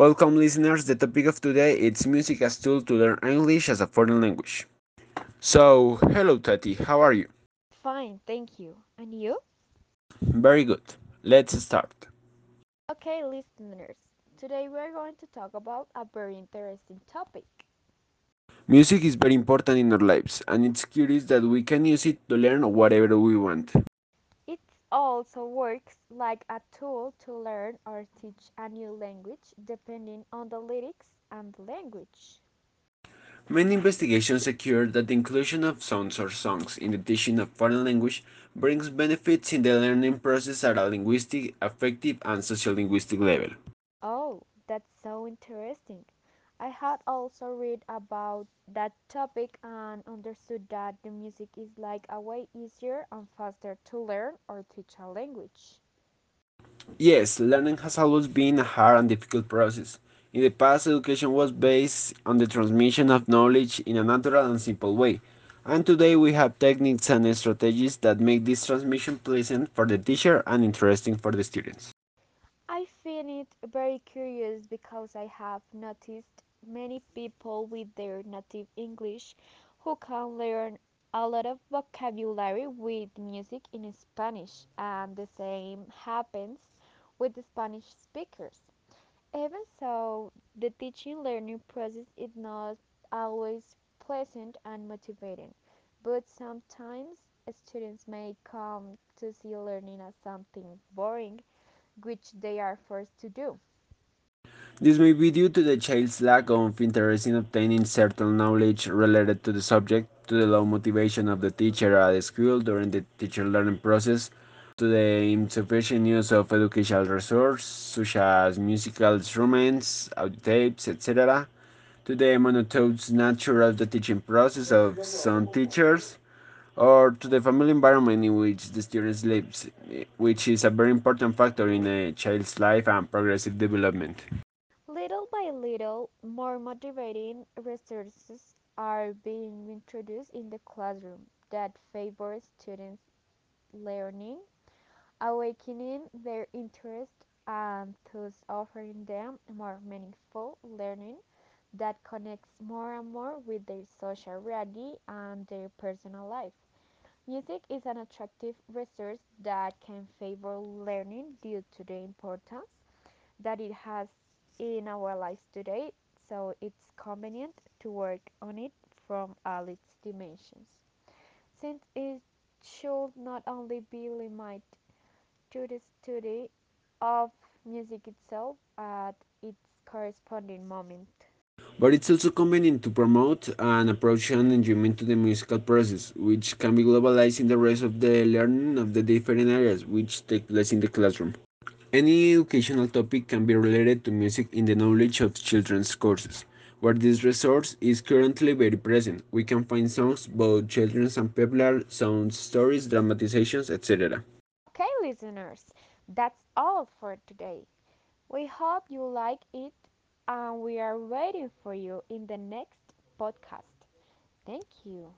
Welcome, listeners. The topic of today is music as tool to learn English as a foreign language. So, hello, Tati. How are you? Fine, thank you. And you? Very good. Let's start. Okay, listeners. Today we're going to talk about a very interesting topic. Music is very important in our lives, and it's curious that we can use it to learn whatever we want. Also works like a tool to learn or teach a new language depending on the lyrics and the language. Many investigations secure that the inclusion of sounds or songs in the teaching of foreign language brings benefits in the learning process at a linguistic, affective, and sociolinguistic level. Oh, that's so interesting. I had also read about that topic and understood that the music is like a way easier and faster to learn or teach a language. Yes, learning has always been a hard and difficult process. In the past, education was based on the transmission of knowledge in a natural and simple way. And today we have techniques and strategies that make this transmission pleasant for the teacher and interesting for the students. I find it very curious because I have noticed many people with their native English who can learn a lot of vocabulary with music in Spanish, and the same happens with the Spanish speakers. Even so, the teaching learning process is not always pleasant and motivating, but sometimes students may come to see learning as something boring which they are forced to do. This may be due to the child's lack of interest in obtaining certain knowledge related to the subject, to the low motivation of the teacher at the school during the teacher learning process, to the insufficient use of educational resources such as musical instruments, audio tapes, etc., to the monotonous nature of the teaching process of some teachers, or to the family environment in which the student lives, which is a very important factor in a child's life and progressive development. By little, more motivating resources are being introduced in the classroom that favor students' learning, awakening their interest, and thus offering them more meaningful learning that connects more and more with their social reality and their personal life. Music is an attractive resource that can favor learning due to the importance that it has in our lives today, so it's convenient to work on it from all its dimensions. Since it should not only be limited to the study of music itself at its corresponding moment. But it's also convenient to promote an approach and enjoyment to the musical process, which can be globalized in the rest of the learning of the different areas which take place in the classroom. Any educational topic can be related to music in the knowledge of children's courses, where this resource is currently very present. We can find songs, both children's and popular, songs, stories, dramatizations, etc. Okay, listeners, that's all for today. We hope you like it and we are waiting for you in the next podcast. Thank you.